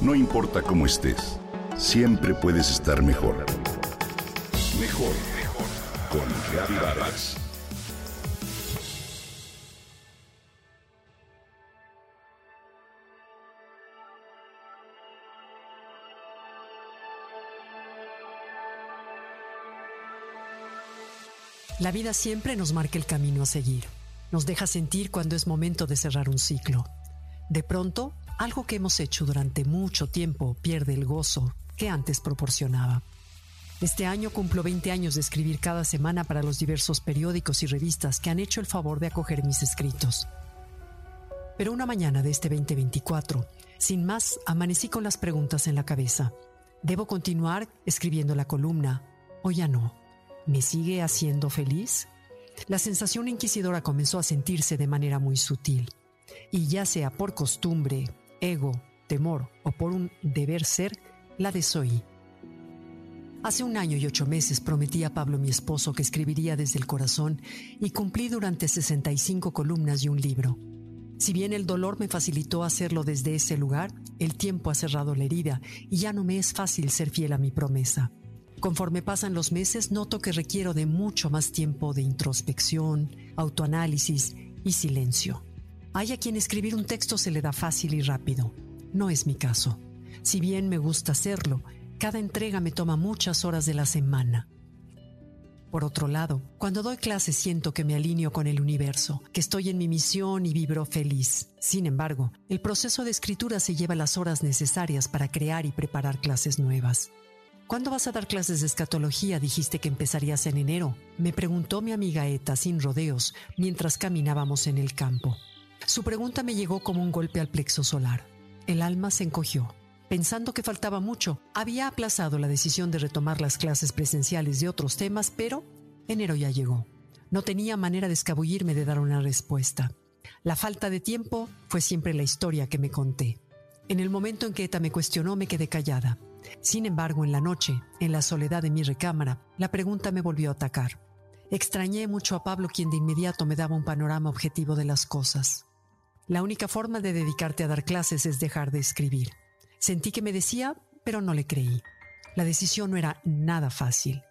No importa cómo estés, siempre puedes estar mejor. Mejor, mejor. Con Vargas. La vida siempre nos marca el camino a seguir. Nos deja sentir cuando es momento de cerrar un ciclo. De pronto, algo que hemos hecho durante mucho tiempo pierde el gozo que antes proporcionaba. Este año cumplo 20 años de escribir cada semana para los diversos periódicos y revistas que han hecho el favor de acoger mis escritos. Pero una mañana de este 2024, sin más, amanecí con las preguntas en la cabeza. ¿Debo continuar escribiendo la columna o ya no? ¿Me sigue haciendo feliz? La sensación inquisidora comenzó a sentirse de manera muy sutil, y ya sea por costumbre, ego, temor o por un deber ser, la desoí. Hace un año y ocho meses prometí a Pablo, mi esposo, que escribiría desde el corazón y cumplí durante 65 columnas y un libro. Si bien el dolor me facilitó hacerlo desde ese lugar, el tiempo ha cerrado la herida y ya no me es fácil ser fiel a mi promesa. Conforme pasan los meses, noto que requiero de mucho más tiempo de introspección, autoanálisis y silencio. Hay a quien escribir un texto se le da fácil y rápido. No es mi caso. Si bien me gusta hacerlo, cada entrega me toma muchas horas de la semana. Por otro lado, cuando doy clases siento que me alineo con el universo, que estoy en mi misión y vibro feliz. Sin embargo, el proceso de escritura se lleva las horas necesarias para crear y preparar clases nuevas. ¿Cuándo vas a dar clases de escatología? Dijiste que empezarías en enero. Me preguntó mi amiga Eta sin rodeos mientras caminábamos en el campo. Su pregunta me llegó como un golpe al plexo solar. El alma se encogió. Pensando que faltaba mucho, había aplazado la decisión de retomar las clases presenciales de otros temas, pero enero ya llegó. No tenía manera de escabullirme de dar una respuesta. La falta de tiempo fue siempre la historia que me conté. En el momento en que Eta me cuestionó, me quedé callada. Sin embargo, en la noche, en la soledad de mi recámara, la pregunta me volvió a atacar. Extrañé mucho a Pablo, quien de inmediato me daba un panorama objetivo de las cosas. La única forma de dedicarte a dar clases es dejar de escribir. Sentí que me decía, pero no le creí. La decisión no era nada fácil.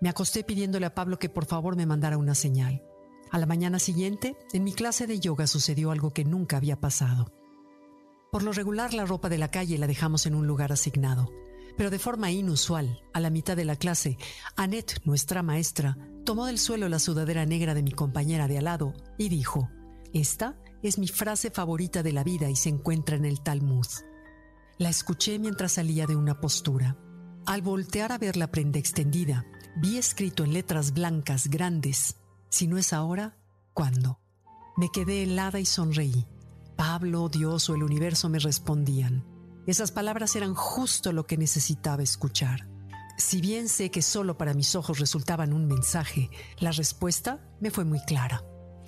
Me acosté pidiéndole a Pablo que por favor me mandara una señal. A la mañana siguiente, en mi clase de yoga sucedió algo que nunca había pasado. Por lo regular, la ropa de la calle la dejamos en un lugar asignado. Pero de forma inusual, a la mitad de la clase, Annette, nuestra maestra, tomó del suelo la sudadera negra de mi compañera de al lado y dijo, Esta es mi frase favorita de la vida y se encuentra en el Talmud. La escuché mientras salía de una postura. Al voltear a ver la prenda extendida, vi escrito en letras blancas grandes, si no es ahora, ¿cuándo? Me quedé helada y sonreí. Pablo, Dios o el universo me respondían. Esas palabras eran justo lo que necesitaba escuchar. Si bien sé que solo para mis ojos resultaban un mensaje, la respuesta me fue muy clara.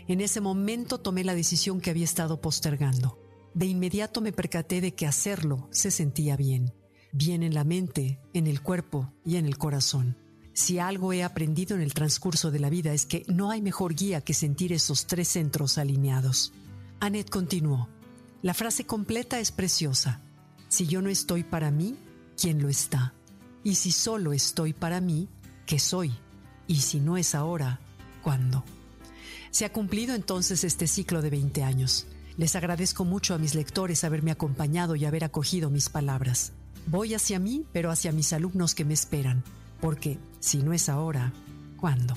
En ese momento tomé la decisión que había estado postergando. De inmediato me percaté de que hacerlo se sentía bien, bien en la mente, en el cuerpo y en el corazón. Si algo he aprendido en el transcurso de la vida es que no hay mejor guía que sentir esos tres centros alineados. Annette continuó. La frase completa es preciosa. Si yo no estoy para mí, ¿quién lo está? Y si solo estoy para mí, ¿qué soy? Y si no es ahora, ¿cuándo? Se ha cumplido entonces este ciclo de 20 años. Les agradezco mucho a mis lectores haberme acompañado y haber acogido mis palabras. Voy hacia mí, pero hacia mis alumnos que me esperan, porque si no es ahora, ¿cuándo?